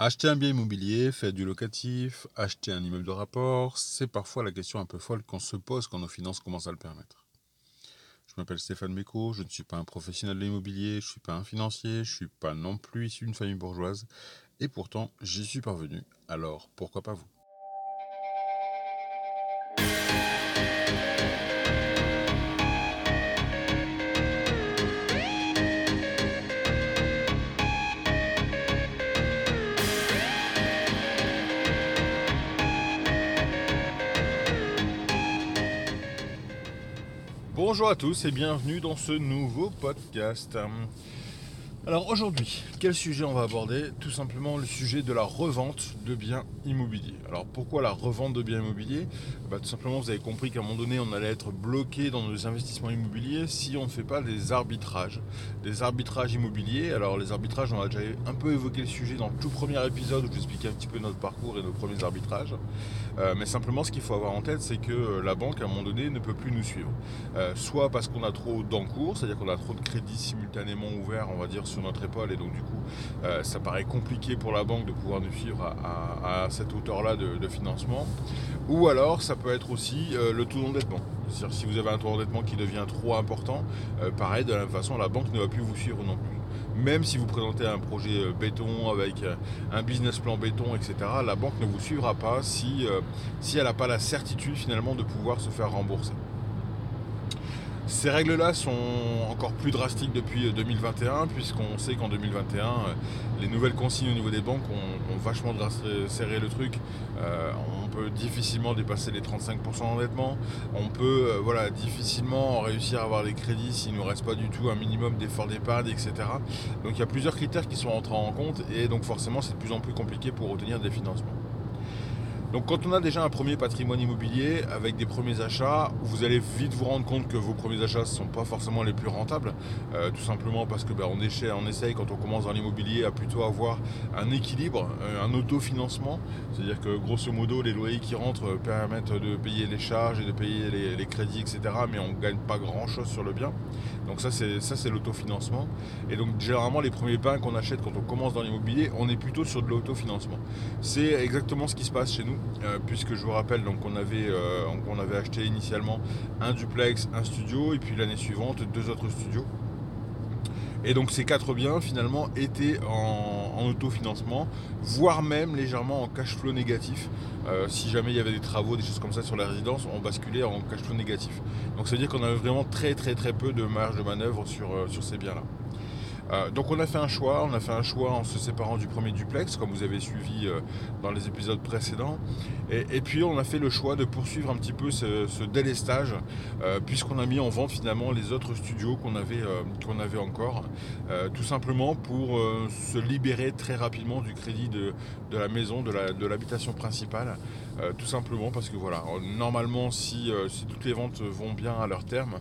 Acheter un bien immobilier, faire du locatif, acheter un immeuble de rapport, c'est parfois la question un peu folle qu'on se pose quand nos finances commencent à le permettre. Je m'appelle Stéphane Méco, je ne suis pas un professionnel de l'immobilier, je ne suis pas un financier, je ne suis pas non plus issu d'une famille bourgeoise, et pourtant j'y suis parvenu, alors pourquoi pas vous? Bonjour à tous et bienvenue dans ce nouveau podcast. Alors aujourd'hui, quel sujet on va aborder? Tout simplement le sujet de la revente de biens immobiliers. Alors pourquoi la revente de biens immobiliers? Bah, Tout simplement, vous avez compris qu'à un moment donné, on allait être bloqué dans nos investissements immobiliers si on ne fait pas des arbitrages. Des arbitrages immobiliers. Alors les arbitrages, on a déjà un peu évoqué le sujet dans le tout premier épisode où j'expliquais un petit peu notre parcours et nos premiers arbitrages. Euh, mais simplement, ce qu'il faut avoir en tête, c'est que euh, la banque, à un moment donné, ne peut plus nous suivre. Euh, soit parce qu'on a trop d'encours, c'est-à-dire qu'on a trop de crédits simultanément ouverts, on va dire, sur notre épaule et donc du coup euh, ça paraît compliqué pour la banque de pouvoir nous suivre à, cette hauteur-là de, financement. Ou alors ça peut être aussi euh, le taux d'endettement. C'est-à-dire si vous avez un taux d'endettement qui devient trop important, euh, pareil de la même façon la banque ne va plus vous suivre non plus. Même si vous présentez un projet béton avec un business plan béton, etc., la banque ne vous suivra pas si, si elle n'a pas la certitude finalement de pouvoir se faire rembourser. Ces règles-là sont encore plus drastiques depuis 2021, euh, puisqu'on sait qu'en 2021, euh, les nouvelles consignes au niveau des banques ont, vachement serré le truc. Euh, on peut difficilement dépasser les 35% d'endettement. On peut voilà, difficilement réussir à avoir des crédits s'il ne nous reste pas du tout un minimum d'efforts d'épargne, etc. Donc il y a plusieurs critères qui sont entrés en compte et donc forcément c'est de plus en plus compliqué pour obtenir des financements. Donc quand on a déjà un premier patrimoine immobilier avec des premiers achats, vous allez vite vous rendre compte que vos premiers achats ne sont pas forcément les plus rentables, euh, tout simplement parce que ben, on, on, essaye quand on commence dans l'immobilier à plutôt avoir un équilibre, euh, un autofinancement, c'est-à-dire que grosso modo les loyers qui rentrent euh, permettent de payer les charges et de payer les, crédits, etc. Mais on ne gagne pas grand-chose sur le bien. Donc ça c'est ça c'est l'autofinancement. Et donc généralement les premiers biens qu'on achète quand on commence dans l'immobilier, on est plutôt sur de l'autofinancement. C'est exactement ce qui se passe chez nous. Euh, puisque je vous rappelle donc on avait, euh, on avait acheté initialement un duplex, un studio, et puis l'année suivante deux autres studios. Et donc ces quatre biens finalement étaient en, autofinancement, voire même légèrement en cash flow négatif. Euh, si jamais il y avait des travaux, des choses comme ça sur la résidence, on basculait en cash flow négatif. Donc ça veut dire qu'on avait vraiment très très très peu de marge de manœuvre sur, sur ces biens-là. Euh, donc on a fait un choix, on a fait un choix en se séparant du premier duplex, comme vous avez suivi euh, dans les épisodes précédents. Et, puis on a fait le choix de poursuivre un petit peu ce, délestage, euh, puisqu'on a mis en vente finalement les autres studios qu'on avait, qu'on avait encore, tout simplement pour se libérer très rapidement du crédit de, la maison, de l'habitation principale. Tout simplement parce que voilà, normalement si, si, toutes les ventes vont bien à leur terme,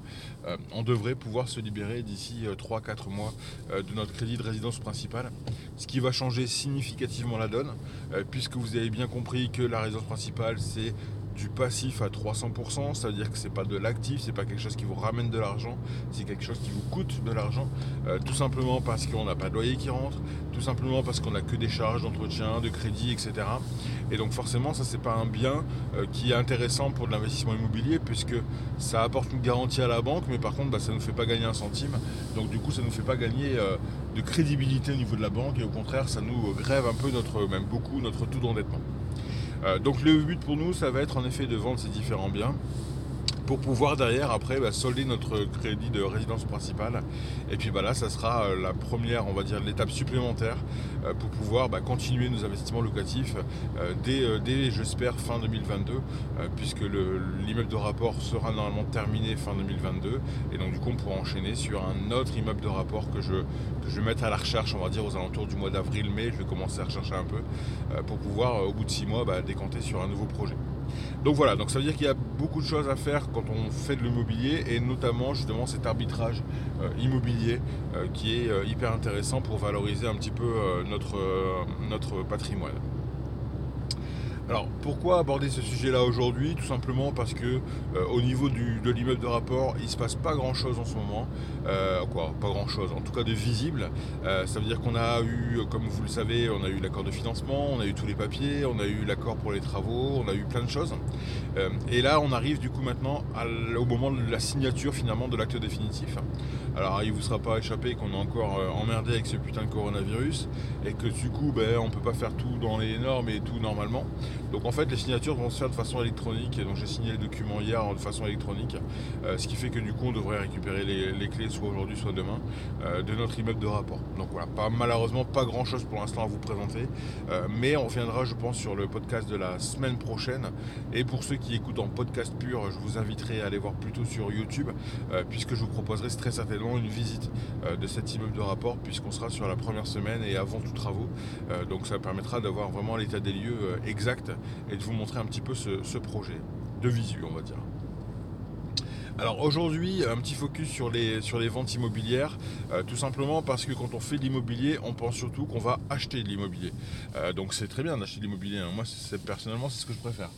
on devrait pouvoir se libérer d'ici 3-4 mois euh, de notre crédit de résidence principale, ce qui va changer significativement la donne, euh, puisque vous avez bien compris que la résidence principale, c'est du passif à 300%, ça veut dire que c'est pas de l'actif, c'est pas quelque chose qui vous ramène de l'argent, c'est quelque chose qui vous coûte de l'argent, euh, tout simplement parce qu'on n'a pas de loyer qui rentre, tout simplement parce qu'on n'a que des charges d'entretien, de crédit, etc. Et donc forcément, ça c'est pas un bien euh, qui est intéressant pour de l'investissement immobilier puisque ça apporte une garantie à la banque, mais par contre, bah, ça ne nous fait pas gagner un centime. Donc du coup, ça ne nous fait pas gagner euh, de crédibilité au niveau de la banque et au contraire, ça nous grève un peu notre, même beaucoup, notre taux d'endettement. Euh, donc le but pour nous, ça va être en effet de vendre ces différents biens pour pouvoir derrière après bah, solder notre crédit de résidence principale. Et puis bah, là, ça sera euh, la première, on va dire, l'étape supplémentaire euh, pour pouvoir bah, continuer nos investissements locatifs dès, j'espère, fin 2022, puisque l'immeuble de rapport sera normalement terminé fin 2022. Et donc du coup, on pourra enchaîner sur un autre immeuble de rapport que je, que je vais mettre à la recherche, on va dire, aux alentours du mois d'avril-mai. Je vais commencer à rechercher un peu pour pouvoir, au bout de six mois, décanter sur un nouveau projet. Donc voilà, donc ça veut dire qu'il y a beaucoup de choses à faire quand on fait de l'immobilier et notamment justement cet arbitrage euh, immobilier euh, qui est euh, hyper intéressant pour valoriser un petit peu notre, notre patrimoine. Alors pourquoi aborder ce sujet-là aujourd'hui? Tout simplement parce que euh, au niveau de l'immeuble de rapport, il se passe pas grand-chose en ce moment. Euh, quoi, pas grand-chose, en tout cas de visible. Euh, ça veut dire qu'on a eu, comme vous le savez, on a eu l'accord de financement, on a eu tous les papiers, on a eu l'accord pour les travaux, on a eu plein de choses. et là, on arrive du coup maintenant au moment de la signature finalement de l'acte définitif. Alors il vous sera pas échappé qu'on est encore emmerdé avec ce putain de coronavirus et que du coup, ben, on peut pas faire tout dans les normes et tout normalement. Donc en fait, les signatures vont se faire de façon électronique. Et donc j'ai signé les documents hier de façon électronique. Euh, ce qui fait que du coup, on devrait récupérer les, clés soit aujourd'hui, soit demain euh, de notre immeuble de rapport. Donc voilà, malheureusement, pas grand chose pour l'instant à vous présenter. Euh, mais on reviendra, je pense, sur le podcast de la semaine prochaine. Et pour ceux qui écoutent en podcast pur, je vous inviterai à aller voir plutôt sur YouTube, puisque je vous proposerai très certainement une visite de cet immeuble de rapport, puisqu'on sera sur la première semaine et avant tout travaux. donc ça permettra d'avoir vraiment l'état des lieux exact et de vous montrer un petit peu ce, projet de visu, on va dire. Alors aujourd'hui, un petit focus sur les, sur les ventes immobilières, euh, tout simplement parce que quand on fait de l'immobilier, on pense surtout qu'on va acheter de l'immobilier. Euh, donc c'est très bien d'acheter de l'immobilier, hein. moi personnellement c'est ce que je préfère.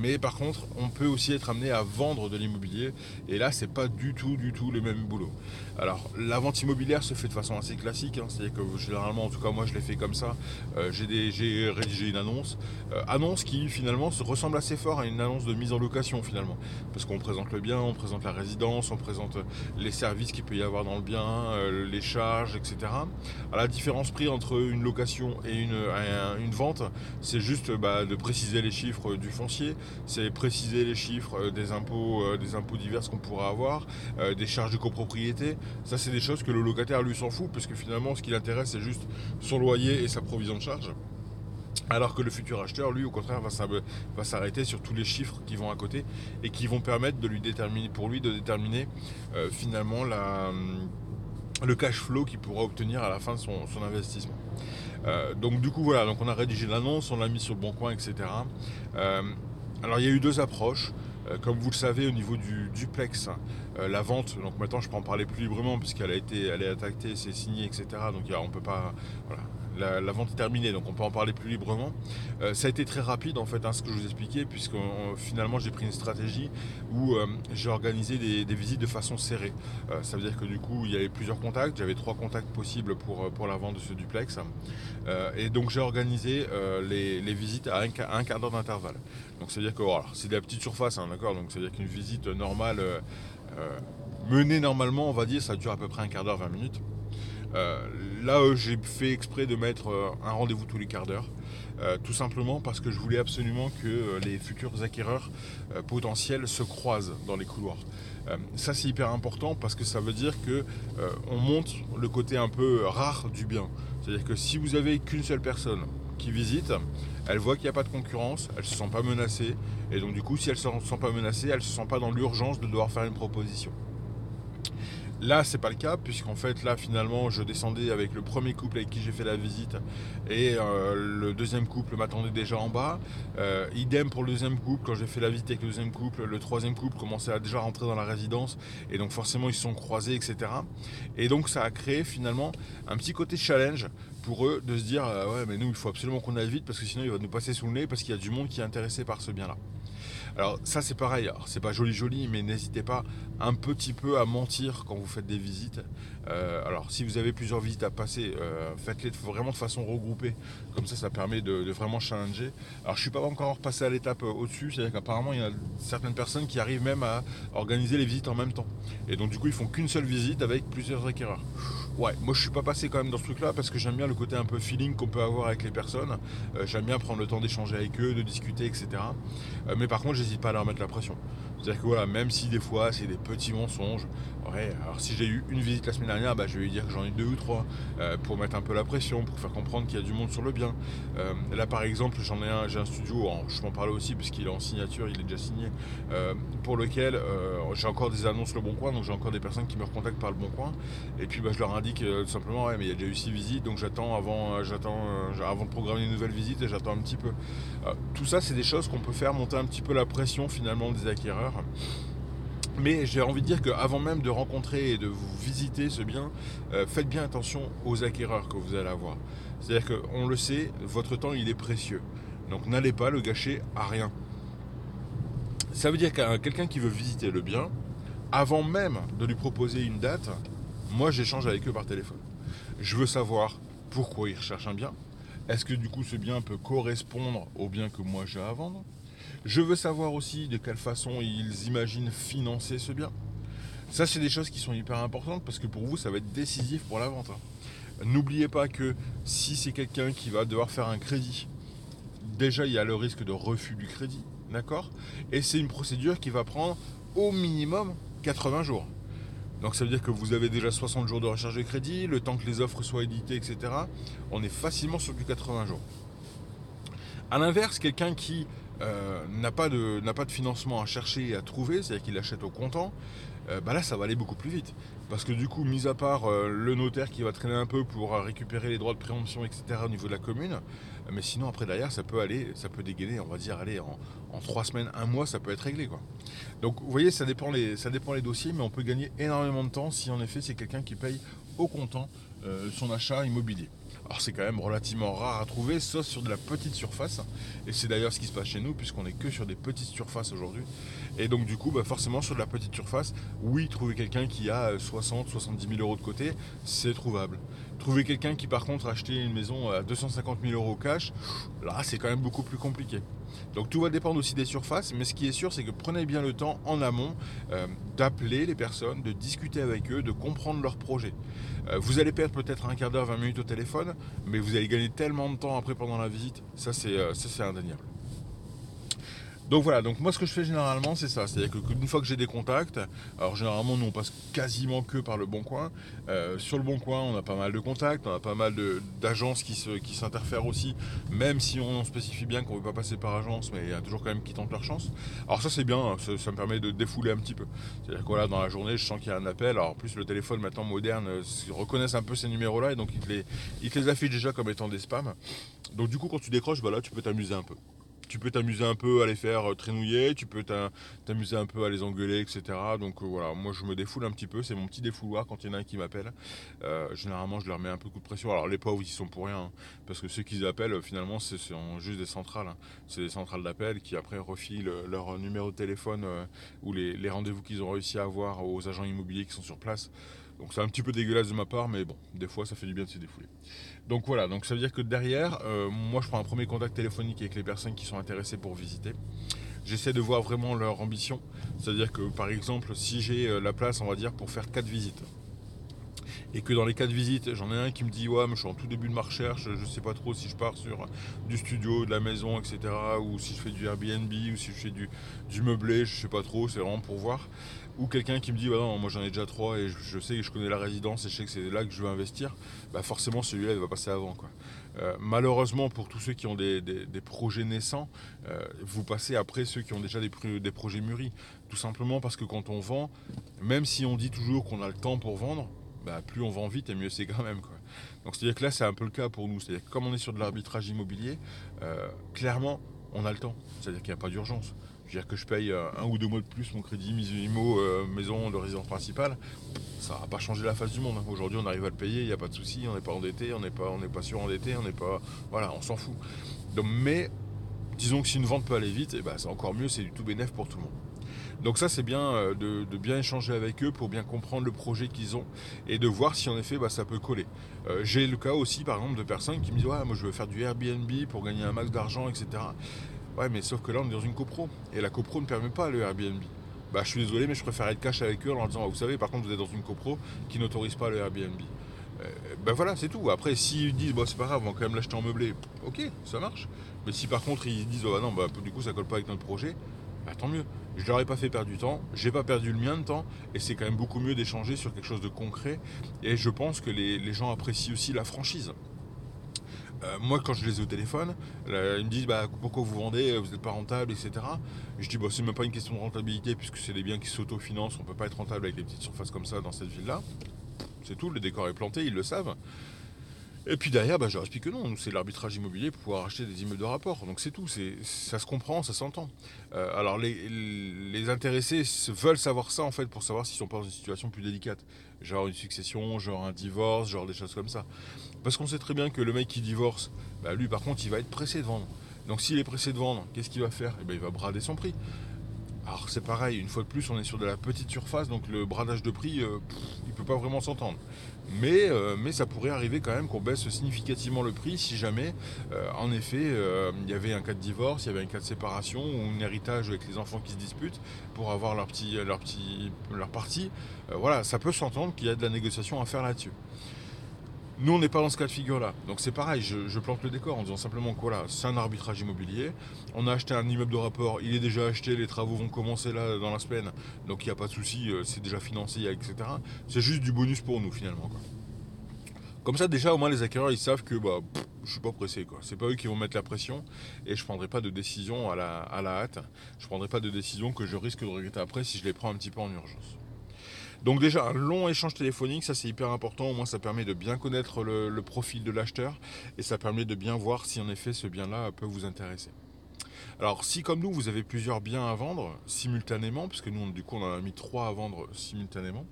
Mais par contre, on peut aussi être amené à vendre de l'immobilier. Et là, c'est pas du tout, du tout le même boulot. Alors, la vente immobilière se fait de façon assez classique. Hein. C'est-à-dire que généralement, en tout cas, moi, je l'ai fait comme ça. Euh, j'ai rédigé une annonce. Euh, annonce qui, finalement, se ressemble assez fort à une annonce de mise en location, finalement. Parce qu'on présente le bien, on présente la résidence, on présente les services qu'il peut y avoir dans le bien, euh, les charges, etc. la différence prix entre une location et une, une vente, c'est juste bah, de préciser les chiffres du foncier c'est préciser les chiffres euh, des impôts, euh, des impôts divers qu'on pourra avoir, euh, des charges de copropriété. Ça, c'est des choses que le locataire lui s'en fout, parce que finalement, ce qui l'intéresse, c'est juste son loyer et sa provision de charge. Alors que le futur acheteur, lui, au contraire, va s'arrêter sur tous les chiffres qui vont à côté et qui vont permettre de lui déterminer, pour lui, de déterminer finalement le cash flow qu'il pourra obtenir à la fin de son, investissement. donc du coup voilà, donc on a rédigé l'annonce, on l'a mis sur le bon coin, etc. Alors il y a eu deux approches. Euh, comme vous le savez, au niveau du duplex, euh, la vente, donc maintenant je peux en parler plus librement puisqu'elle a été, elle est attaquée, c'est signé, etc. Donc on peut pas, la, vente est terminée, donc on peut en parler plus librement. Euh, ça a été très rapide en fait, hein, ce que je vous expliquais, puisque finalement j'ai pris une stratégie où euh, j'ai organisé des, visites de façon serrée. Euh, ça veut dire que du coup il y avait plusieurs contacts, j'avais trois contacts possibles pour, pour la vente de ce duplex. et donc j'ai organisé les, visites à un, quart d'heure d'intervalle. Donc c'est à dire que c'est de la petite surface, hein, d'accord Donc c'est à dire qu'une visite normale menée normalement, on va dire, ça dure à peu près un quart d'heure, 20 minutes. Euh, là, euh, j'ai fait exprès de mettre euh, un rendez-vous tous les quarts d'heure. tout simplement parce que je voulais absolument que les futurs acquéreurs potentiels se croisent dans les couloirs. ça c'est hyper important parce que ça veut dire que on le côté un peu rare du bien. C'est-à-dire que si vous avez qu'une seule personne qui visite, elle voit qu'il n'y a pas de concurrence, elle ne se sent pas menacée, et donc du coup si elle ne se sent pas menacée, elle ne se sent pas dans l'urgence de devoir faire une proposition. Là, c'est pas le cas, puisqu'en fait, là, finalement, je descendais avec le premier couple avec qui j'ai fait la visite, et euh, le deuxième couple m'attendait déjà en bas. Euh, idem pour le deuxième couple, quand j'ai fait la visite avec le deuxième couple, le troisième couple commençait à déjà rentrer dans la résidence, et donc forcément, ils se sont croisés, etc. Et donc, ça a créé finalement un petit côté challenge pour eux de se dire, euh, ouais, mais nous, il faut absolument qu'on aille vite, parce que sinon, il va nous passer sous le nez, parce qu'il y a du monde qui est intéressé par ce bien-là. Alors ça c'est pareil, c'est pas joli joli, mais n'hésitez pas un petit peu à mentir quand vous faites des visites. Euh, alors si vous avez plusieurs visites à passer, euh, faites-les vraiment de façon regroupée, comme ça ça permet de, vraiment challenger. Alors je suis pas encore passé à l'étape euh, au-dessus, c'est-à-dire qu'apparemment il y a certaines personnes qui arrivent même à organiser les visites en même temps. Et donc du coup ils font qu'une seule visite avec plusieurs acquéreurs. Ouais, moi je suis pas passé quand même dans ce truc-là parce que j'aime bien le côté un peu feeling qu'on peut avoir avec les personnes. j'aime bien prendre le temps d'échanger avec eux, de discuter, etc. mais par contre j'hésite pas à leur mettre la pression. C'est-à-dire que voilà, même si des fois c'est des petits mensonges, ouais, alors si j'ai eu une visite la semaine dernière, bah, je vais lui dire que j'en ai deux ou trois euh, pour mettre un peu la pression, pour faire comprendre qu'il y a du monde sur le bien. Euh, là par exemple, j'en ai un, j'ai un studio, je m'en parlais aussi puisqu'il est en signature, il est déjà signé, euh, pour lequel j'ai encore des annonces le bon coin, donc j'ai encore des personnes qui me recontactent par le bon coin. Et puis bah, je leur indique tout simplement, ouais, mais il y a déjà eu six visites, donc j'attends avant, j'attends avant de programmer une nouvelle visite et j'attends un petit peu. tout ça, c'est des choses qu'on peut faire monter un petit peu la pression finalement des acquéreurs mais j'ai envie de dire qu'avant même de rencontrer et de vous visiter ce bien, euh, faites bien attention aux acquéreurs que vous allez avoir. C'est-à-dire qu'on le sait, votre temps il est précieux. Donc n'allez pas le gâcher à rien. Ça veut dire qu'un quelqu'un qui veut visiter le bien, avant même de lui proposer une date, moi j'échange avec eux par téléphone. Je veux savoir pourquoi ils recherchent un bien. Est-ce que du coup ce bien peut correspondre au bien que moi j'ai à vendre? Je veux savoir aussi de quelle façon ils imaginent financer ce bien. Ça c'est des choses qui sont hyper importantes parce que pour vous ça va être décisif pour la vente. hein. N'oubliez pas que si c'est quelqu'un qui va devoir faire un crédit, déjà il y a le risque de refus du crédit, d'accord? Et c'est une procédure qui va prendre au minimum 80 jours. Donc ça veut dire que vous avez déjà 60 jours de recherche de crédit, le temps que les offres soient éditées, etc. On est facilement sur du 80 jours. A l'inverse, quelqu'un qui euh, n'a pas, de, financement à chercher et à trouver, c'est-à-dire qu'il achète au comptant, euh, bah là ça va aller beaucoup plus vite. Parce que du coup, mis à part euh, le notaire qui va traîner un peu pour récupérer les droits de préemption, etc. au niveau de la commune, mais sinon après derrière ça peut aller, ça peut dégainer, on va dire, aller en, trois semaines, un mois, ça peut être réglé. Donc vous voyez, ça dépend les, ça dépend les dossiers, mais on peut gagner énormément de temps si en effet c'est quelqu'un qui paye au comptant son achat immobilier. Alors c'est quand même relativement rare à trouver, sauf sur de la petite surface. Et c'est d'ailleurs ce qui se passe chez nous, puisqu'on est que sur des petites surfaces aujourd'hui. Et donc du coup, bah, forcément sur de la petite surface, oui, trouver quelqu'un qui a euh, 60, 70 000 euros de côté, c'est trouvable. Trouver quelqu'un qui par contre a acheté une maison à 250 000 euros cash, là c'est quand même beaucoup plus compliqué. Donc tout va dépendre aussi des surfaces, mais ce qui est sûr, c'est que prenez bien le temps en amont euh, d'appeler les personnes, de discuter avec eux, de comprendre leurs projets. Euh, vous allez perdre peut-être un quart d'heure, 20 minutes au téléphone, mais vous allez gagner tellement de temps après pendant la visite, ça c'est euh, ça, c'est indéniable. Donc voilà, donc moi ce que je fais généralement c'est ça, c'est-à-dire qu'une fois que j'ai des contacts, alors généralement nous on passe quasiment que par le Bon Coin. Euh, sur le Bon Coin on a pas mal de contacts, on a pas mal d'agences qui s'interfèrent aussi, même si on spécifie bien qu'on ne veut pas passer par agence, mais il y a toujours quand même qui tentent leur chance. Alors ça c'est bien, hein, ça, me permet de défouler un petit peu. C'est-à-dire que dans la journée je sens qu'il y a un appel, alors en plus le téléphone maintenant moderne euh, reconnaissent un peu ces numéros-là et donc ils te les, ils te les affichent déjà comme étant des spams. Donc du coup quand tu décroches, bah tu peux t'amuser un peu tu peux t'amuser un peu à les faire euh, traînouiller, tu peux t'a- t'amuser un peu à les engueuler, etc. Donc euh, voilà, moi je me défoule un petit peu, c'est mon petit défouloir quand il y en a un qui m'appelle. Euh, généralement je leur mets un peu de pression. Alors les pauvres ils sont pour rien, hein, parce que ceux qu'ils appellent finalement c'est juste des centrales. hein. C'est des centrales d'appel qui après refilent leur numéro de téléphone ou les, les rendez-vous qu'ils ont réussi à avoir aux agents immobiliers qui sont sur place. Donc c'est un petit peu dégueulasse de ma part, mais bon, des fois ça fait du bien de se défouler. Donc voilà, donc ça veut dire que derrière, euh, moi je prends un premier contact téléphonique avec les personnes qui sont intéressées pour visiter. J'essaie de voir vraiment leur ambition. C'est-à-dire que par exemple, si j'ai euh, la place, on va dire, pour faire 4 visites, et que dans les 4 visites, j'en ai un qui me dit Ouais, mais je suis en tout début de ma recherche, je sais pas trop si je pars sur du studio, de la maison, etc., ou si je fais du Airbnb, ou si je fais du, du meublé, je sais pas trop, c'est vraiment pour voir. Ou quelqu'un qui me dit moi j'en ai déjà 3 et je, sais que je connais la résidence et je sais que c'est là que je veux investir, bah forcément celui-là il va passer avant. Euh, malheureusement pour tous ceux qui ont des, projets naissants, euh, vous passez après ceux qui ont déjà des, pro- des projets mûris. Tout simplement parce que quand on vend, même si on dit toujours qu'on a le temps pour vendre, bah, plus on vend vite et mieux c'est quand même. Donc c'est-à-dire que là c'est un peu le cas pour nous. C'est-à-dire que comme on est sur de l'arbitrage immobilier, euh, clairement on a le temps. C'est-à-dire qu'il n'y a pas d'urgence. Dire que je paye euh, un ou deux mois de plus mon crédit IMO euh, maison de résidence principale, ça va pas changer la face du monde. hein. Aujourd'hui on arrive à le payer, il n'y a pas de souci, on n'est pas endetté, on n'est pas, pas surendetté, on n'est pas. Voilà, on s'en fout. Mais disons que si une vente peut aller vite, eh ben, c'est encore mieux, c'est du tout bénéf pour tout le monde. Donc ça c'est bien euh, de, bien échanger avec eux pour bien comprendre le projet qu'ils ont et de voir si en effet bah, ça peut coller. J'ai le cas aussi par exemple de personnes qui me disent ouais moi je veux faire du Airbnb pour gagner un max d'argent etc. Ouais mais sauf que là on est dans une copro et la copro ne permet pas le Airbnb. Bah je suis désolé mais je préfère être cash avec eux en leur disant vous savez par contre vous êtes dans une copro qui n'autorise pas le Airbnb. Ben voilà, c'est tout. Après, s'ils disent, bon, c'est pas grave, on va quand même l'acheter en meublé, ok, ça marche. Mais si par contre ils disent, oh, bah non, bah, du coup ça colle pas avec notre projet, bah, tant mieux. Je leur ai pas fait perdre du temps, j'ai pas perdu le mien de temps, et c'est quand même beaucoup mieux d'échanger sur quelque chose de concret. Et je pense que les gens apprécient aussi la franchise. Euh, moi, quand je les ai au téléphone, ils me disent bah, pourquoi vous vendez, vous n'êtes pas rentable, etc. Je dis bah, c'est même pas une question de rentabilité puisque c'est des biens qui s'autofinancent, on peut pas être rentable avec des petites surfaces comme ça dans cette ville-là. C'est tout, le décor est planté, ils le savent. Et puis derrière, bah, je leur explique que non, c'est l'arbitrage immobilier pour pouvoir acheter des immeubles de rapport. Donc c'est tout, ça se comprend, ça s'entend. Euh, alors les, intéressés veulent savoir ça en fait pour savoir s'ils sont pas dans une situation plus délicate. Genre une succession, genre un divorce, genre des choses comme ça. Parce qu'on sait très bien que le mec qui divorce, bah, lui par contre il va être pressé de vendre. Donc s'il est pressé de vendre, qu'est-ce qu'il va faire? Eh ben, Il va brader son prix. Alors c'est pareil, une fois de plus, on est sur de la petite surface, donc le bradage de prix, euh, il ne peut pas vraiment s'entendre. Mais, euh, mais ça pourrait arriver quand même qu'on baisse significativement le prix si jamais, euh, en effet, il y avait un cas de divorce, il y avait un cas de séparation ou un héritage avec les enfants qui se disputent pour avoir leur, petit, leur, petit, leur partie. voilà, ça peut s'entendre qu'il y a de la négociation à faire là-dessus. Nous, on n'est pas dans ce cas de figure-là. Donc c'est pareil, je, plante le décor en disant simplement que voilà, c'est un arbitrage immobilier. On a acheté un immeuble de rapport, il est déjà acheté, les travaux vont commencer là dans la semaine. Donc il n'y a pas de souci, euh, c'est déjà financé, etc. C'est juste du bonus pour nous finalement. Comme ça, déjà, au moins, les acquéreurs, ils savent que bah, je suis pas pressé. Quoi. C'est pas eux qui vont mettre la pression et je prendrai pas de décision à la, hâte. Je prendrai pas de décision que je risque de regretter après si je les prends un petit peu en urgence. Donc déjà, un long échange téléphonique, ça c'est hyper important. Au moins, ça permet de bien connaître le, profil de l'acheteur et ça permet de bien voir si en effet ce bien-là peut vous intéresser. Alors si comme nous, vous avez plusieurs biens à vendre simultanément, puisque nous, du coup, on en a mis trois à vendre simultanément,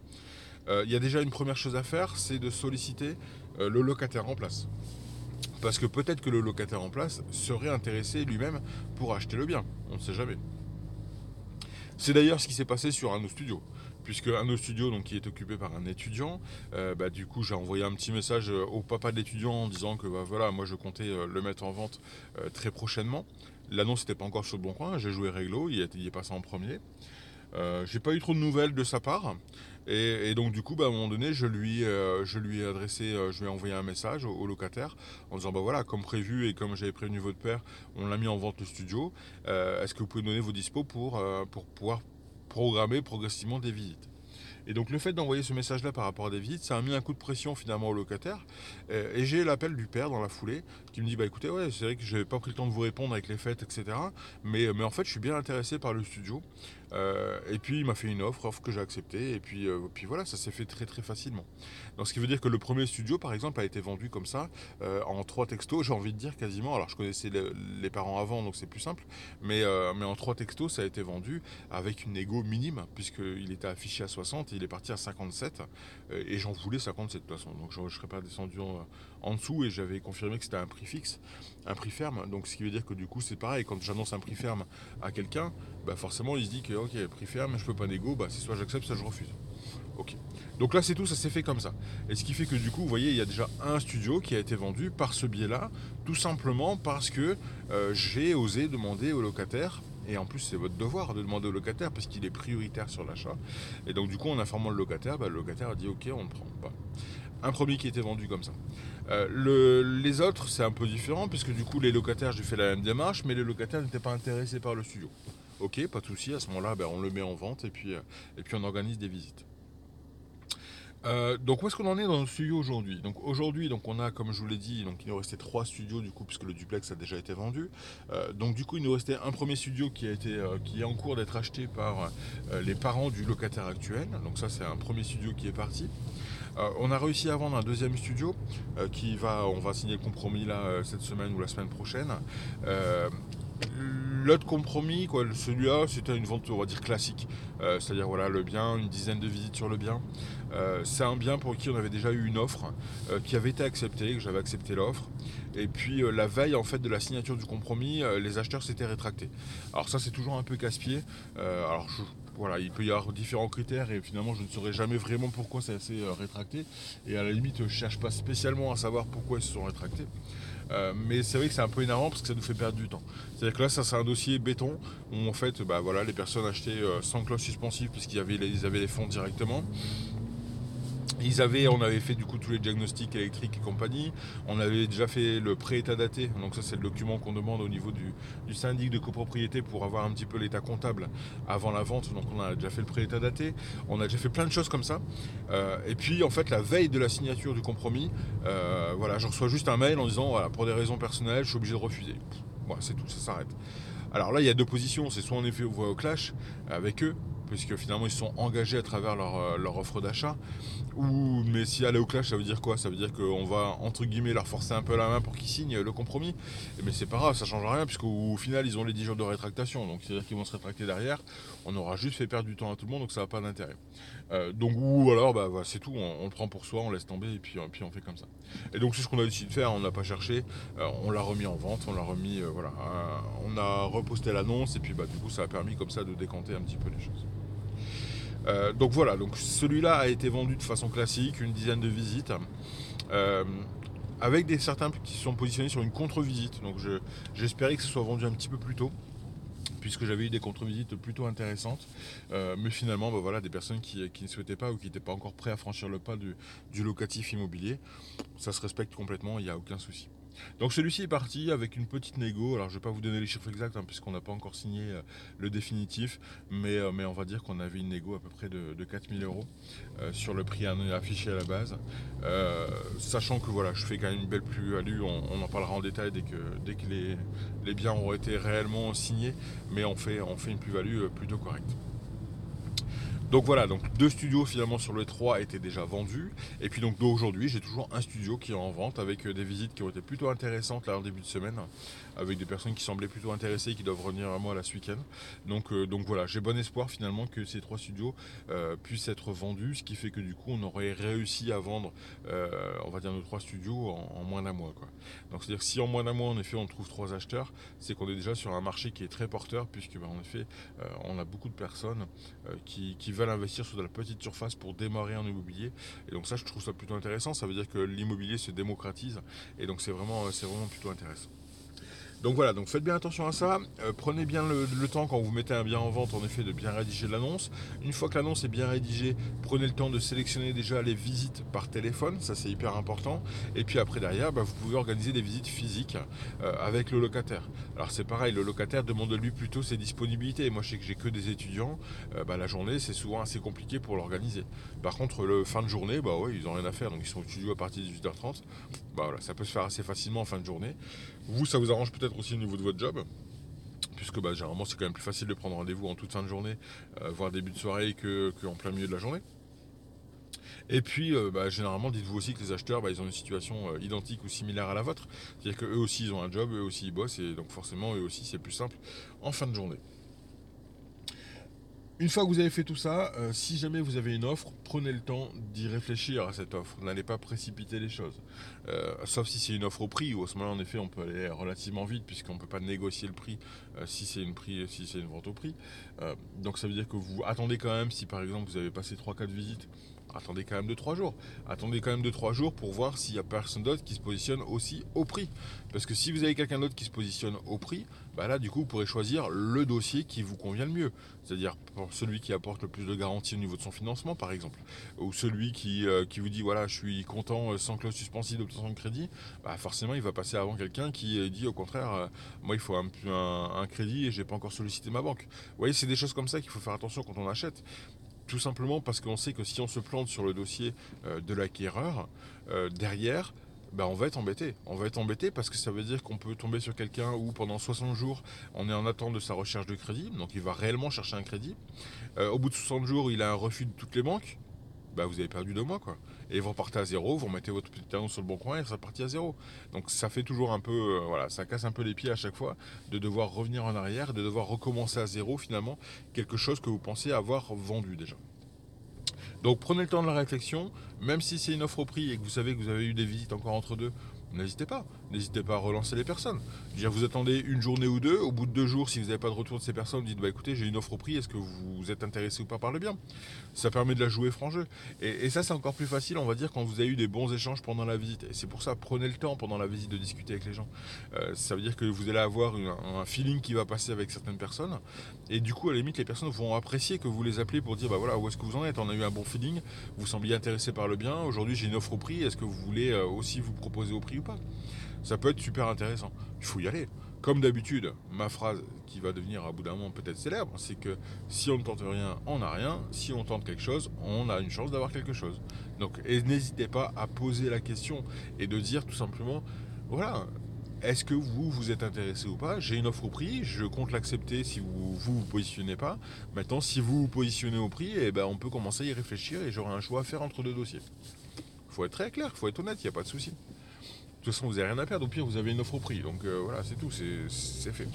euh, il y a déjà une première chose à faire, c'est de solliciter euh, le locataire en place. Parce que peut-être que le locataire en place serait intéressé lui-même pour acheter le bien. On ne sait jamais. C'est d'ailleurs ce qui s'est passé sur un de nos studios puisque un de nos studios donc, qui est occupé par un étudiant, euh, bah, du coup j'ai envoyé un petit message euh, au papa de l'étudiant en disant que bah, voilà, moi je comptais euh, le mettre en vente très prochainement. L'annonce n'était pas encore sur le bon coin, j'ai joué réglo, il est, il est passé en premier. j'ai pas eu trop de nouvelles de sa part. Et, donc du coup, bah, à un moment donné, je lui, ai adressé, je lui ai envoyé un message au, locataire en disant bah voilà, comme prévu et comme j'avais prévenu votre père, on l'a mis en vente le studio. Est-ce que vous pouvez donner vos dispos pour pouvoir programmer progressivement des visites. Et donc le fait d'envoyer ce message-là par rapport à des visites, ça a mis un coup de pression finalement au locataire. Euh, et j'ai l'appel du père dans la foulée qui me dit bah écoutez ouais c'est vrai que n'avais pas pris le temps de vous répondre avec les fêtes etc. Mais, mais en fait je suis bien intéressé par le studio. Euh, et puis il m'a fait une offre, offre que j'ai acceptée, et puis, euh, puis voilà, ça s'est fait très très facilement. Donc ce qui veut dire que le premier studio, par exemple, a été vendu comme ça, euh, en trois textos, j'ai envie de dire quasiment. Alors je connaissais les, parents avant, donc c'est plus simple, mais, mais en trois textos, ça a été vendu avec une égo minime, puisqu'il était affiché à 60, il est parti à 57, et j'en voulais 57 de toute façon, donc je ne serais pas descendu en, dessous, et j'avais confirmé que c'était un prix fixe, un prix ferme, donc ce qui veut dire que du coup c'est pareil, quand j'annonce un prix ferme à quelqu'un, bah forcément il se dit que ok, prix ferme, je peux pas négo, bah c'est soit j'accepte, soit je refuse. Ok. Donc là c'est tout, ça s'est fait comme ça. Et ce qui fait que du coup, vous voyez, il y a déjà un studio qui a été vendu par ce biais-là, tout simplement parce que euh, j'ai osé demander au locataire et en plus, c'est votre devoir de demander au locataire parce qu'il est prioritaire sur l'achat. Et donc, du coup, en informant le locataire, bah, le locataire a dit OK, on ne prend pas. Un premier qui était vendu comme ça. Euh, les autres, c'est un peu différent puisque du coup, les locataires, j'ai fait la même démarche, mais les locataires n'étaient pas intéressés par le studio. Ok, pas de souci, à ce moment-là, ben, on le met en vente et puis, euh, et puis on organise des visites. Euh, donc où est-ce qu'on en est dans le studio aujourd'hui? Donc aujourd'hui, donc on a, comme je vous l'ai dit, donc il nous restait trois studios du coup puisque le duplex a déjà été vendu. Euh, donc du coup, il nous restait un premier studio qui a été, qui est en cours d'être acheté par les parents du locataire actuel. Donc ça, c'est un premier studio qui est parti. on a réussi à vendre un deuxième studio qui va, on va signer le compromis là cette semaine ou la semaine prochaine. L'autre compromis, celui-là, c'était une vente, on va dire, classique. Euh, c'est-à-dire, voilà, le bien, une dizaine de visites sur le bien. Euh, c'est un bien pour qui on avait déjà eu une offre, euh, qui avait été acceptée, que j'avais accepté l'offre. Et puis, la veille, en fait, de la signature du compromis, les acheteurs s'étaient rétractés. Alors ça, c'est toujours un peu casse-pied. alors, voilà, il peut y avoir différents critères et finalement je ne saurais jamais vraiment pourquoi ça s'est rétracté. Et à la limite, je ne cherche pas spécialement à savoir pourquoi ils se sont rétractés. Euh, mais c'est vrai que c'est un peu énervant parce que ça nous fait perdre du temps. C'est-à-dire que là, ça c'est un dossier béton où en fait, bah, voilà, les personnes achetaient euh, sans clause suspensive puisqu'ils avaient avaient les fonds directement. Ils avaient, on avait fait du coup tous les diagnostics électriques et compagnie. On avait déjà fait le pré-état daté. Donc ça c'est le document qu'on demande au niveau du, syndic de copropriété pour avoir un petit peu l'état comptable avant la vente. Donc on a déjà fait le pré-état daté. On a déjà fait plein de choses comme ça. Euh, et puis en fait la veille de la signature du compromis, euh, voilà, je reçois juste un mail en disant voilà, pour des raisons personnelles, je suis obligé de refuser. Voilà, c'est tout, ça s'arrête. Alors là, il y a deux positions. C'est soit en effet on voit au clash avec eux, puisque finalement ils sont engagés à travers leur, leur offre d'achat. Ou, mais si aller au clash, ça veut dire quoi? Ça veut dire qu'on va, entre guillemets, leur forcer un peu la main pour qu'ils signent le compromis. Mais c'est pas grave, ça change rien, puisqu'au final, ils ont les 10 jours de rétractation. Donc, c'est-à-dire qu'ils vont se rétracter derrière. On aura juste fait perdre du temps à tout le monde, donc ça n'a pas d'intérêt. Euh, donc, ou alors, bah, c'est tout, on, le prend pour soi, on laisse tomber, et puis, euh, puis on fait comme ça. Et donc, c'est ce qu'on a décidé de faire, on n'a pas cherché, euh, on l'a remis en vente, on l'a remis, voilà. on a reposté l'annonce, et puis, bah, du coup, ça a permis comme ça de décanter petit peu les choses. Euh, donc voilà, donc celui-là a été vendu de façon classique, une dizaine de visites, euh, avec des certains qui sont positionnés sur une contre-visite. Donc j'espérais que ce soit vendu un petit peu plus tôt, puisque j'avais eu des contre-visites plutôt intéressantes. Euh, mais finalement, bah voilà, des personnes qui, ne souhaitaient pas ou qui n'étaient pas encore prêts à franchir le pas du locatif immobilier, ça se respecte complètement, il n'y a aucun souci. Donc celui-ci est parti avec une petite négo. Alors je ne vais pas vous donner les chiffres exacts hein, puisqu'on n'a pas encore signé euh, le définitif, mais, euh, mais on va dire qu'on avait une négo à peu près de, 4000 euros euh, sur le prix affiché à la base. sachant que voilà, je fais quand même une belle plus-value, on, en parlera en détail dès que, les biens auront été réellement signés, mais on fait, on fait une plus-value plutôt correcte. Donc voilà, donc deux studios finalement sur les trois étaient déjà vendus. Et puis donc d'aujourd'hui, j'ai toujours un studio qui est en vente avec euh, des visites qui ont été plutôt intéressantes là en début de semaine, avec des personnes qui semblaient plutôt intéressées et qui doivent revenir à moi là ce week-end. Donc, euh, donc voilà, j'ai bon espoir finalement que ces trois studios euh, puissent être vendus, ce qui fait que du coup on aurait réussi à vendre, on va dire nos trois studios en, moins d'un mois. Donc c'est-à-dire que si en moins d'un mois en effet on trouve trois acheteurs, c'est qu'on est déjà sur un marché qui est très porteur puisque ben, en effet on a beaucoup de personnes qui, qui veulent investir sur de la petite surface pour démarrer en immobilier. Et donc ça, je trouve ça plutôt intéressant. Ça veut dire que l'immobilier se démocratise. Et donc c'est vraiment, c'est vraiment plutôt intéressant. Donc voilà, donc faites bien attention à ça. Euh, prenez bien le, temps quand vous mettez un bien en vente, en effet, de bien rédiger l'annonce. Une fois que l'annonce est bien rédigée, prenez le temps de sélectionner déjà les visites par téléphone, ça c'est hyper important. Et puis après derrière, bah, vous pouvez organiser des visites physiques euh, avec le locataire. Alors c'est pareil, le locataire demande de lui plutôt ses disponibilités. Moi je sais que j'ai que des étudiants, euh, bah, la journée c'est souvent assez compliqué pour l'organiser. Par contre le fin de journée, bah ouais, ils n'ont rien à faire, donc ils sont au studio à partir de 18h30. Bah voilà, ça peut se faire assez facilement en fin de journée. Vous, ça vous arrange peut-être aussi au niveau de votre job puisque bah, généralement c'est quand même plus facile de prendre rendez-vous en toute fin de journée, euh, voire début de soirée, qu'en plein milieu de la journée. Et puis, euh, bah, généralement, dites-vous aussi que les acheteurs, bah, ils ont une situation euh, identique ou similaire à la vôtre. C'est-à-dire qu'eux aussi, ils ont un job, eux aussi, ils bossent, et donc forcément, eux aussi, c'est plus simple en fin de journée. Une fois que vous avez fait tout ça, euh, si jamais vous avez une offre, prenez le temps d'y réfléchir à cette offre. N'allez pas précipiter les choses. Euh, sauf si c'est une offre au prix, où à ce moment-là, en effet, on peut aller relativement vite, puisqu'on ne peut pas négocier le prix euh, si c'est une, une vente au prix. donc ça veut dire que vous attendez quand même, si par exemple vous avez passé 3-4 visites, attendez quand même de 3 jours. Attendez quand même de 3 jours pour voir s'il n'y a personne d'autre qui se positionne aussi au prix. Parce que si vous avez quelqu'un d'autre qui se positionne au prix, bah là du coup vous pourrez choisir le dossier qui vous convient le mieux. C'est-à-dire celui qui apporte le plus de garantie au niveau de son financement par exemple. Ou celui qui, euh, vous dit voilà je suis content euh, sans clause suspensive d'obtention de crédit, bah forcément il va passer avant quelqu'un qui euh, dit au contraire moi il faut un, crédit et j'ai pas encore sollicité ma banque. Vous voyez c'est des choses comme ça qu'il faut faire attention quand on achète. Tout simplement parce qu'on sait que si on se plante sur le dossier euh, de l'acquéreur, euh, derrière, bah, on va être embêté. On va être embêté parce que ça veut dire qu'on peut tomber sur quelqu'un où pendant 60 jours, on est en attente de sa recherche de crédit, donc il va réellement chercher un crédit. Euh, au bout de 60 jours, il a un refus de toutes les banques. Bah, vous avez perdu deux mois quoi. Et vous repartez à zéro, vous remettez votre petit annonce sur le bon coin et ça repartit à zéro. Donc ça fait toujours un peu, euh, voilà, ça casse un peu les pieds à chaque fois de devoir revenir en arrière, de devoir recommencer à zéro finalement quelque chose que vous pensez avoir vendu déjà. Donc prenez le temps de la réflexion, même si c'est une offre au prix et que vous savez que vous avez eu des visites encore entre deux, n'hésitez pas. N'hésitez pas à relancer les personnes. vous attendez une journée ou deux, au bout de deux jours, si vous n'avez pas de retour de ces personnes, vous dites bah écoutez, j'ai une offre au prix, est-ce que vous êtes intéressé ou pas par le bien? Ça permet de la jouer franc jeu. Et, ça, c'est encore plus facile, on va dire, quand vous avez eu des bons échanges pendant la visite. Et c'est pour ça, prenez le temps pendant la visite de discuter avec les gens. Euh, ça veut dire que vous allez avoir un feeling qui va passer avec certaines personnes. Et du coup, à la limite, les personnes vont apprécier que vous les appelez pour dire bah voilà, où est-ce que vous en êtes? On a eu un bon feeling, vous sembliez intéressé par le bien. Aujourd'hui, j'ai une offre au prix, est-ce que vous voulez euh, aussi vous proposer au prix ou pas? Ça peut être super intéressant. Il faut y aller. Comme d'habitude, ma phrase qui va devenir à bout d'un moment peut-être célèbre, c'est que si on ne tente rien, on n'a rien. Si on tente quelque chose, on a une chance d'avoir quelque chose. Donc, n'hésitez pas à poser la question et de dire tout simplement, voilà, est-ce que vous, vous êtes intéressé ou pas? J'ai une offre au prix, je compte l'accepter si vous vous, vous positionnez pas. Maintenant, si vous vous positionnez au prix, eh ben, on peut commencer à y réfléchir et j'aurai un choix à faire entre deux dossiers. Il faut être très clair, il faut être honnête, il n'y a pas de souci. De toute façon, vous n'avez rien à perdre, au pire, vous avez une offre au prix. Donc euh, voilà, c'est tout, c'est fait.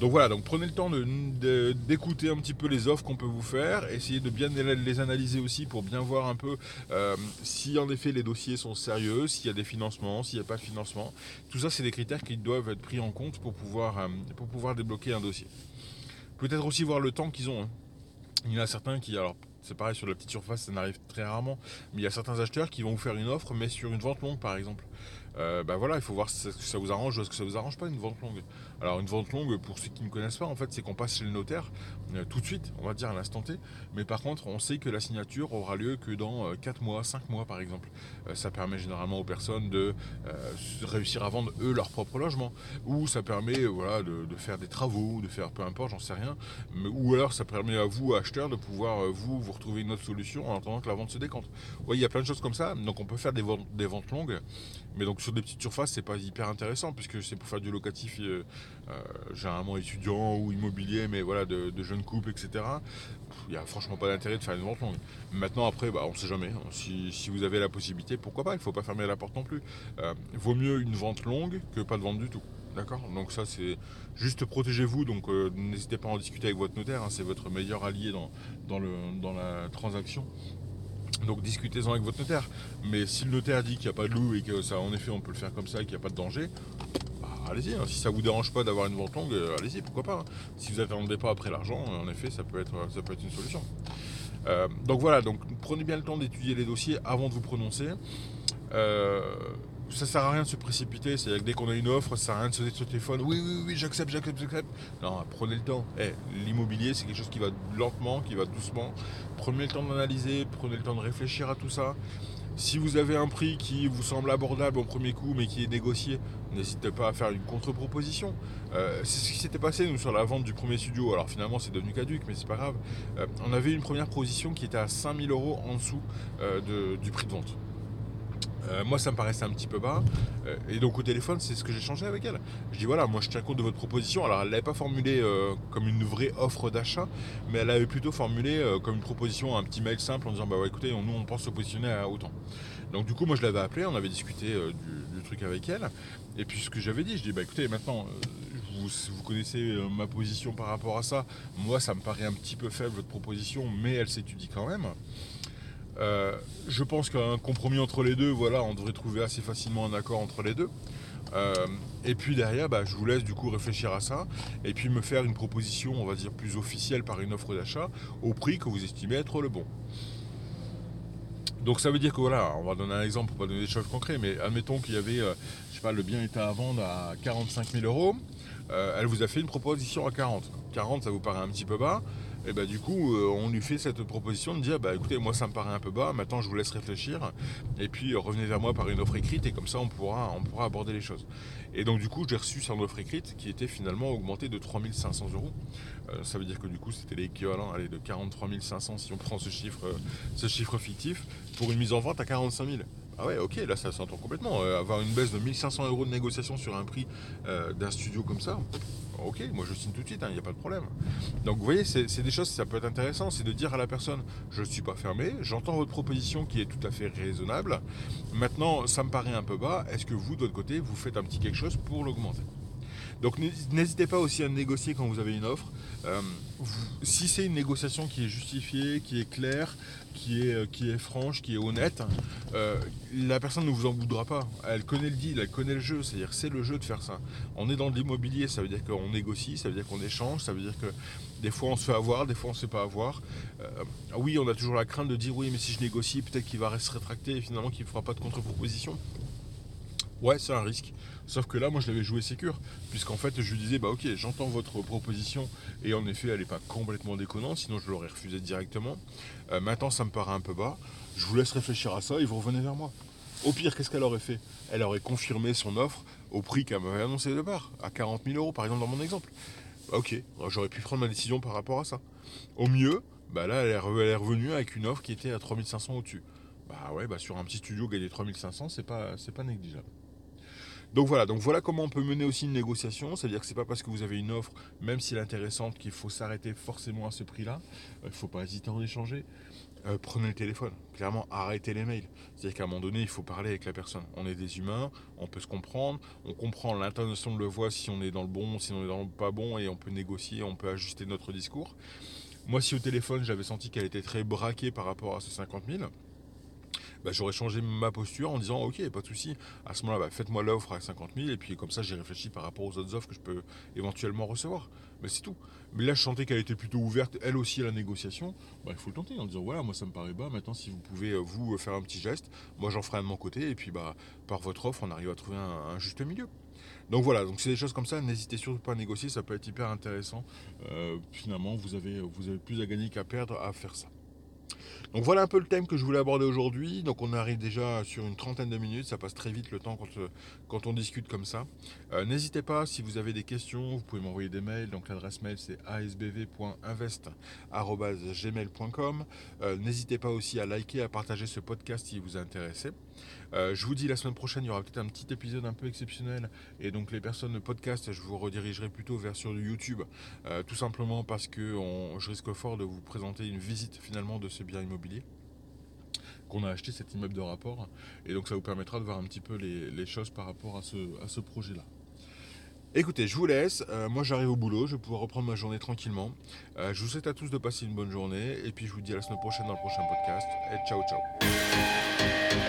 Donc voilà, prenez le temps d'écouter un petit peu les offres qu'on peut vous faire, essayez de bien les analyser aussi pour bien voir un peu euh, si en effet les dossiers sont sérieux, s'il y a des financements, s'il n'y a pas de financement. Tout ça, c'est des critères qui doivent être pris en compte pour pouvoir, euh, débloquer un dossier. Peut-être aussi voir le temps qu'ils ont. Hein. Il y en a certains qui, alors c'est pareil sur la petite surface, ça n'arrive très rarement, mais il y a certains acheteurs qui vont vous faire une offre, mais sur une vente longue par exemple. Euh, bah voilà, il faut voir si ça vous arrange ou est-ce que ça vous arrange pas une vente longue. Alors une vente longue, pour ceux qui ne connaissent pas, en fait, c'est qu'on passe chez le notaire euh, tout de suite, on va dire à l'instant T. Mais par contre, on sait que la signature aura lieu que dans 4 euh, mois, 5 mois par exemple. ça permet généralement aux personnes de réussir à vendre eux leur propre logement. Ou ça permet voilà, de, faire des travaux, de faire peu importe, j'en sais rien. ou alors ça permet à vous, acheteurs, de pouvoir vous, vous retrouver une autre solution en attendant que la vente se décante. Ouais, il y a plein de choses comme ça. Donc on peut faire des ventes, des ventes longues. Mais donc sur des petites surfaces, c'est pas hyper intéressant puisque c'est pour faire du locatif euh, euh, généralement étudiant ou immobilier, mais voilà, de, jeunes couples, etc. Il n'y a franchement pas d'intérêt de faire une vente longue. Maintenant, après, bah, on sait jamais. Hein. Si, vous avez la possibilité, pourquoi pas Il faut pas fermer la porte non plus. Euh, vaut mieux une vente longue que pas de vente du tout. D'accord? Donc ça c'est juste protégez-vous, donc n'hésitez pas à en discuter avec votre notaire, hein. c'est votre meilleur allié dans, dans, le, dans la transaction. Donc discutez-en avec votre notaire. Mais si le notaire dit qu'il n'y a pas de loup et que ça, en effet, on peut le faire comme ça et qu'il n'y a pas de danger, bah, allez-y. Hein. Si ça vous dérange pas d'avoir une vente longue, euh, allez-y, pourquoi pas. Hein. Si vous n'attendez pas après l'argent, en effet, ça peut être, une solution. Euh, donc voilà, donc prenez bien le temps d'étudier les dossiers avant de vous prononcer. Euh, ça sert à rien de se précipiter, c'est-à-dire que dès qu'on a une offre, ça sert à rien de sonner sur le téléphone, oui, oui, oui, j'accepte, j'accepte, j'accepte. Non, prenez le temps. Eh, l'immobilier, c'est quelque chose qui va lentement, qui va doucement. Prenez le temps d'analyser, prenez le temps de réfléchir à tout ça. Si vous avez un prix qui vous semble abordable au premier coup, mais qui est négocié, n'hésitez pas à faire une contre-proposition. Euh, c'est ce qui s'était passé, nous, sur la vente du premier studio. Alors finalement, c'est devenu caduque, mais c'est pas grave. Euh, on avait une première proposition qui était à 5000 euros en dessous euh, du prix de vente. Euh, moi, ça me paraissait un petit peu bas. Euh, et donc, au téléphone, c'est ce que j'ai changé avec elle. Je dis voilà, moi, je tiens compte de votre proposition. Alors, elle l'avait pas formulé euh, comme une vraie offre d'achat, mais elle avait plutôt formulé comme une proposition, un petit mail simple en disant bah écoutez, nous, on pense se positionner à autant. Donc, du coup, moi, je l'avais appelé, on avait discuté du, truc avec elle. Et puis, ce que j'avais dit, je dis bah écoutez, maintenant, vous, vous, connaissez ma position par rapport à ça. Moi, ça me paraît un petit peu faible votre proposition, mais elle s'étudie quand même. Euh, je pense qu'un compromis entre les deux, voilà, on devrait trouver assez facilement un accord entre les deux. Euh, et puis derrière, bah, je vous laisse du coup réfléchir à ça et puis me faire une proposition, on va dire, plus officielle par une offre d'achat au prix que vous estimez être le bon. Donc ça veut dire que voilà, on va donner un exemple pour pas donner des choses concrètes, mais admettons qu'il y avait, euh, je sais pas, le bien était à vendre à 45 000 euros. elle vous a fait une proposition à 40. 40, ça vous paraît un petit peu bas et bah du coup euh, on lui fait cette proposition de dire bah écoutez moi ça me paraît un peu bas, maintenant je vous laisse réfléchir et puis euh, revenez vers moi par une offre écrite et comme ça on pourra, aborder les choses. Et donc du coup j'ai reçu son offre écrite qui était finalement augmentée de 3500 euros. Euh, ça veut dire que du coup c'était l'équivalent de 43 500 si on prend ce chiffre, ce chiffre fictif pour une mise en vente à 45 000. Ah ouais, ok, là ça s'entend complètement. avoir une baisse de 1500 euros de négociation sur un prix d'un studio comme ça, ok, moi je signe tout de suite, il hein, n'y a pas de problème. Donc vous voyez, c'est des choses, ça peut être intéressant, c'est de dire à la personne, je ne suis pas fermé, j'entends votre proposition qui est tout à fait raisonnable. Maintenant, ça me paraît un peu bas, est-ce que vous, de votre côté, vous faites un petit quelque chose pour l'augmenter? Donc n'hésitez pas aussi à négocier quand vous avez une offre. Euh, si c'est une négociation qui est justifiée, qui est claire, qui est, euh, franche, qui est honnête, euh, la personne ne vous en voudra pas. Elle connaît le deal, elle connaît le jeu, c'est-à-dire c'est le jeu de faire ça. On est dans l'immobilier, ça veut dire qu'on négocie, ça veut dire qu'on échange, ça veut dire que des fois on se fait avoir, des fois on ne se fait pas avoir. oui, on a toujours la crainte de dire oui, mais si je négocie, peut-être qu'il va se rétracter et finalement qu'il ne fera pas de contre-proposition. Ouais, c'est un risque. Sauf que là, moi, je l'avais joué sécure, puisqu'en fait, je lui disais, bah ok, j'entends votre proposition, et en effet, elle n'est pas complètement déconnante, sinon je l'aurais refusé directement. Euh, maintenant, ça me paraît un peu bas. Je vous laisse réfléchir à ça et vous revenez vers moi. Au pire, qu'est-ce qu'elle aurait fait? Elle aurait confirmé son offre au prix qu'elle m'avait annoncé de départ, à 40 000 euros, par exemple, dans mon exemple. Ok, j'aurais pu prendre ma décision par rapport à ça. Au mieux, bah là, elle est revenue avec une offre qui était à 3500 au-dessus. Bah ouais, bah sur un petit studio, gagner 3500, c'est pas, c'est pas négligeable. Donc voilà, donc voilà comment on peut mener aussi une négociation, c'est-à-dire que c'est pas parce que vous avez une offre, même si elle est intéressante, qu'il faut s'arrêter forcément à ce prix-là. Il ne faut pas hésiter à en échanger. Euh, prenez le téléphone. Clairement, arrêtez les mails. C'est-à-dire qu'à un moment donné, il faut parler avec la personne. On est des humains, on peut se comprendre, on comprend l'intonation de la voix si on est dans le bon, si on est dans le pas bon, et on peut négocier, on peut ajuster notre discours. Moi, si au téléphone, j'avais senti qu'elle était très braquée par rapport à ce 50 000, bah, j'aurais changé ma posture en disant ok, pas de souci. À ce moment-là, bah, faites-moi l'offre à 50 000 et puis comme ça, j'ai réfléchi par rapport aux autres offres que je peux éventuellement recevoir. Mais c'est tout. Mais là, je sentais qu'elle était plutôt ouverte, elle aussi, à la négociation. Bah, il faut le tenter en disant voilà, moi ça me paraît bas. Maintenant, si vous pouvez euh, vous faire un petit geste, moi j'en ferai un de mon côté et puis bah par votre offre, on arrive à trouver un, juste milieu. Donc voilà, donc c'est des choses comme ça, n'hésitez surtout pas à négocier, ça peut être hyper intéressant. Euh, finalement, vous avez, vous avez plus à gagner qu'à perdre à faire ça. Donc voilà un peu le thème que je voulais aborder aujourd'hui. Donc on arrive déjà sur une trentaine de minutes, ça passe très vite le temps quand, euh, on discute comme ça. Euh, n'hésitez pas, si vous avez des questions, vous pouvez m'envoyer des mails. Donc l'adresse mail c'est asbv.invest.gmail.com. Euh, n'hésitez pas aussi à liker, à partager ce podcast si vous est intéressé. Euh, je vous dis la semaine prochaine, il y aura peut-être un petit épisode un peu exceptionnel. Et donc les personnes de podcast, je vous redirigerai plutôt vers sur YouTube. Euh, tout simplement parce que je risque fort de vous présenter une visite finalement de ce bien immobilier qu'on a acheté cet immeuble de rapport. Et donc ça vous permettra de voir un petit peu les, choses par rapport à ce, à ce projet-là. Écoutez, je vous laisse. Euh, moi, j'arrive au boulot. Je vais pouvoir reprendre ma journée tranquillement. je vous souhaite à tous de passer une bonne journée. Et puis, je vous dis à la semaine prochaine dans le prochain podcast. Et ciao, ciao.